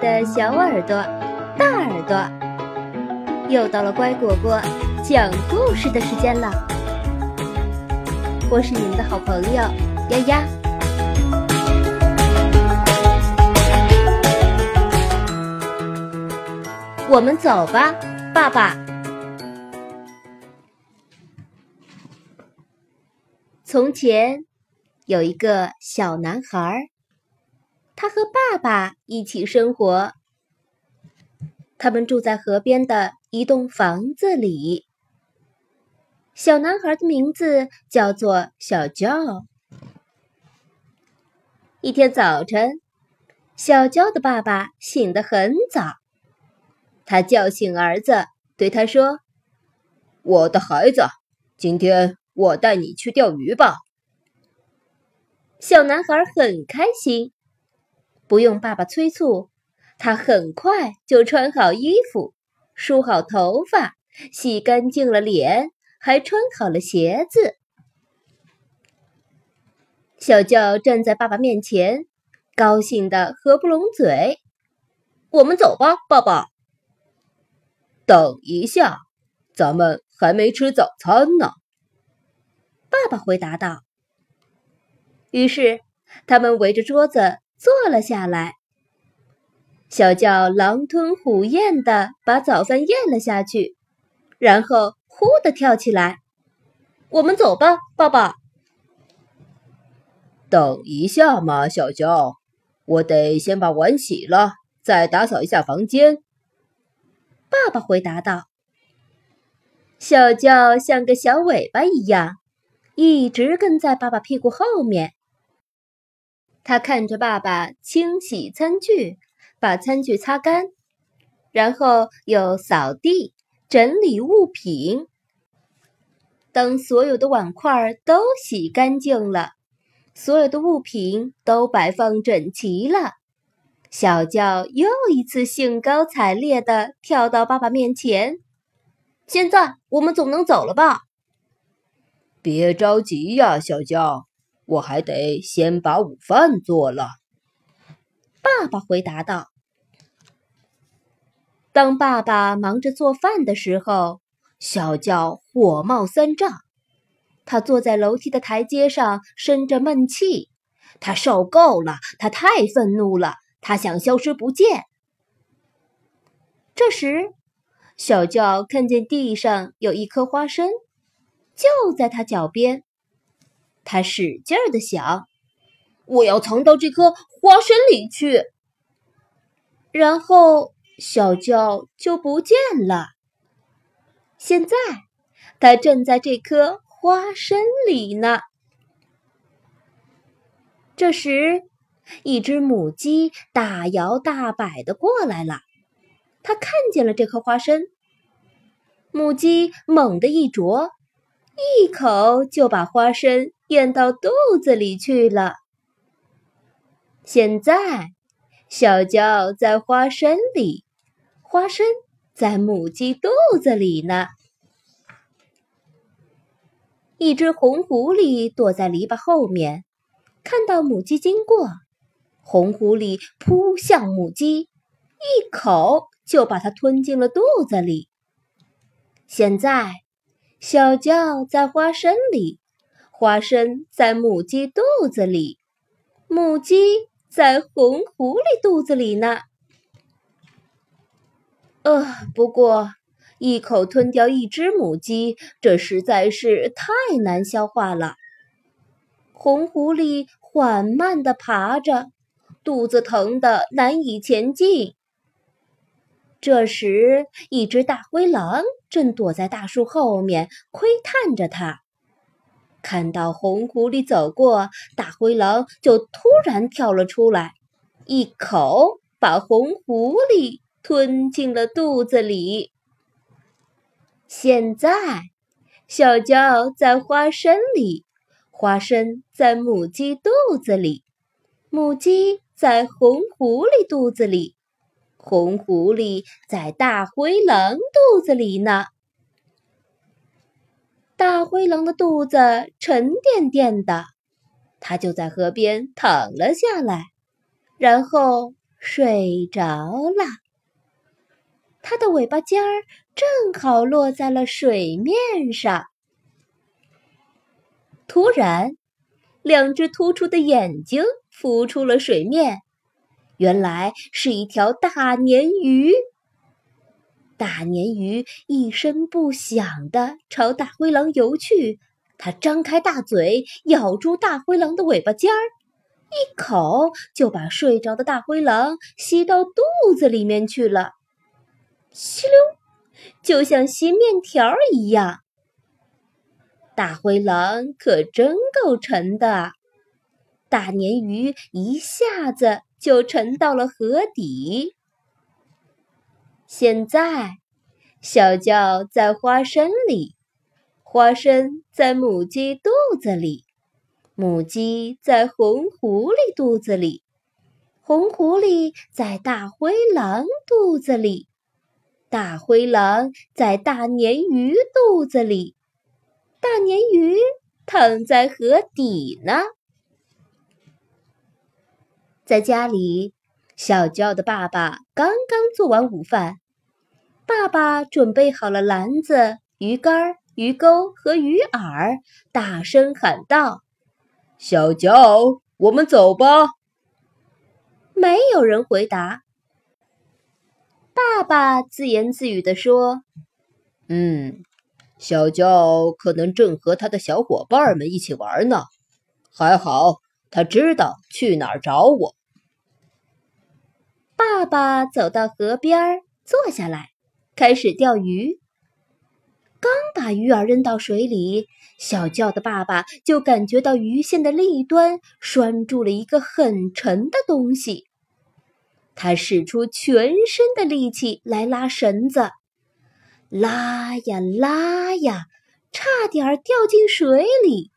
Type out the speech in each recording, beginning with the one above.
的小耳朵、大耳朵，又到了乖果果讲故事的时间了。我是你们的好朋友丫丫，我们走吧，爸爸。从前有一个小男孩。他和爸爸一起生活。他们住在河边的一栋房子里。小男孩的名字叫做小娇。一天早晨，小娇的爸爸醒得很早。他叫醒儿子，对他说：“我的孩子，今天我带你去钓鱼吧。”小男孩很开心。不用爸爸催促，他很快就穿好衣服，梳好头发，洗干净了脸，还穿好了鞋子。小娇站在爸爸面前，高兴的合不拢嘴。我们走吧，爸爸。等一下，咱们还没吃早餐呢。爸爸回答道。于是，他们围着桌子。坐了下来，小叫狼吞虎咽的把早饭咽了下去，然后呼的跳起来。我们走吧，爸爸。等一下嘛，小娇，我得先把碗洗了，再打扫一下房间。爸爸回答道。小叫像个小尾巴一样，一直跟在爸爸屁股后面。他看着爸爸清洗餐具，把餐具擦干，然后又扫地、整理物品。等所有的碗筷都洗干净了，所有的物品都摆放整齐了，小娇又一次兴高采烈地跳到爸爸面前。现在我们总能走了吧？别着急呀，小娇。我还得先把午饭做了。”爸爸回答道。当爸爸忙着做饭的时候，小叫火冒三丈。他坐在楼梯的台阶上，生着闷气。他受够了，他太愤怒了，他想消失不见。这时，小叫看见地上有一颗花生，就在他脚边。他使劲儿的想：“我要藏到这颗花生里去。”然后小娇就不见了。现在，它正在这颗花生里呢。这时，一只母鸡大摇大摆的过来了。它看见了这颗花生，母鸡猛地一啄。一口就把花生咽到肚子里去了。现在，小娇在花生里，花生在母鸡肚子里呢。一只红狐狸躲在篱笆后面，看到母鸡经过，红狐狸扑向母鸡，一口就把它吞进了肚子里。现在。小叫在花生里，花生在母鸡肚子里，母鸡在红狐狸肚子里呢。呃，不过一口吞掉一只母鸡，这实在是太难消化了。红狐狸缓慢地爬着，肚子疼得难以前进。这时，一只大灰狼正躲在大树后面窥探着它。看到红狐狸走过，大灰狼就突然跳了出来，一口把红狐狸吞进了肚子里。现在，小娇在花生里，花生在母鸡肚子里，母鸡在红狐狸肚子里。红狐狸在大灰狼肚子里呢。大灰狼的肚子沉甸甸的，它就在河边躺了下来，然后睡着了。它的尾巴尖儿正好落在了水面上。突然，两只突出的眼睛浮出了水面，原来是一条大鲶鱼。大鲶鱼一声不响地朝大灰狼游去，它张开大嘴，咬住大灰狼的尾巴尖儿，一口就把睡着的大灰狼吸到肚子里面去了。吸溜，就像吸面条一样。大灰狼可真够沉的，大鲶鱼一下子就沉到了河底。现在，小叫在花生里，花生在母鸡肚子里，母鸡在红狐狸肚子里，红狐狸在大灰狼肚子里。大灰狼在大鲶鱼肚子里，大鲶鱼躺在河底呢。在家里，小娇的爸爸刚刚做完午饭，爸爸准备好了篮子、鱼竿、鱼钩和鱼饵，大声喊道：“小娇，我们走吧。”没有人回答。爸爸自言自语地说：“嗯，小娇可能正和他的小伙伴们一起玩呢。还好，他知道去哪儿找我。”爸爸走到河边，坐下来，开始钓鱼。刚把鱼饵扔到水里，小叫的爸爸就感觉到鱼线的另一端拴住了一个很沉的东西。他使出全身的力气来拉绳子，拉呀拉呀，差点掉进水里。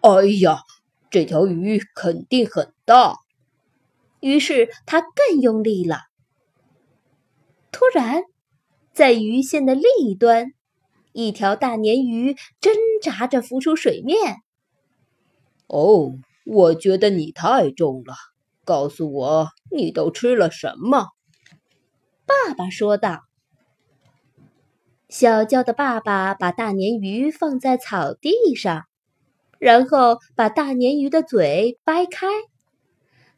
哎呀，这条鱼肯定很大。于是他更用力了。突然，在鱼线的另一端，一条大鲶鱼挣扎着浮出水面。哦，我觉得你太重了。告诉我，你都吃了什么？爸爸说道。小娇的爸爸把大鲶鱼放在草地上，然后把大鲶鱼的嘴掰开，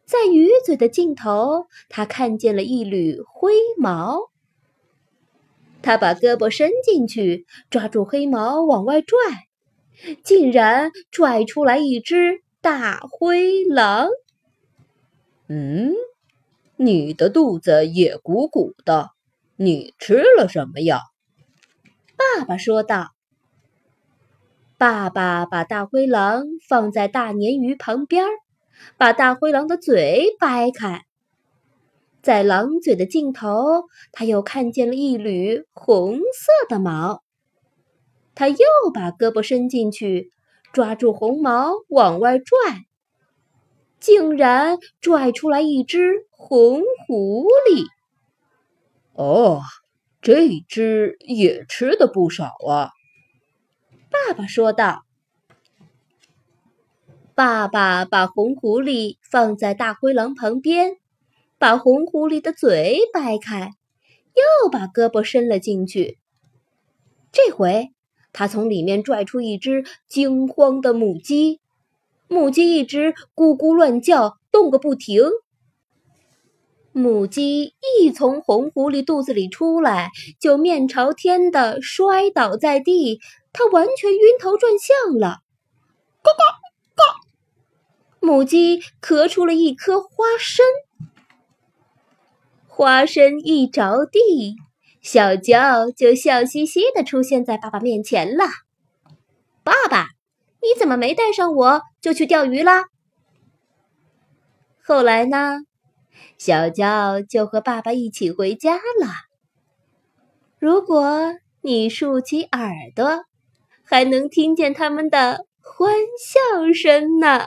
在鱼嘴的尽头，他看见了一缕灰毛。他把胳膊伸进去，抓住黑毛往外拽，竟然拽出来一只大灰狼。嗯，你的肚子也鼓鼓的，你吃了什么呀？爸爸说道。爸爸把大灰狼放在大鲶鱼旁边儿，把大灰狼的嘴掰开，在狼嘴的尽头，他又看见了一缕红色的毛。他又把胳膊伸进去，抓住红毛往外拽。竟然拽出来一只红狐狸！哦，这只也吃的不少啊。爸爸说道。爸爸把红狐狸放在大灰狼旁边，把红狐狸的嘴掰开，又把胳膊伸了进去。这回，他从里面拽出一只惊慌的母鸡。母鸡一直咕咕乱叫，动个不停。母鸡一从红狐狸肚子里出来，就面朝天的摔倒在地，它完全晕头转向了。呱呱呱！母鸡咳出了一颗花生，花生一着地，小娇就笑嘻嘻的出现在爸爸面前了。爸爸。你怎么没带上我就去钓鱼啦？后来呢？小娇就和爸爸一起回家了。如果你竖起耳朵，还能听见他们的欢笑声呢。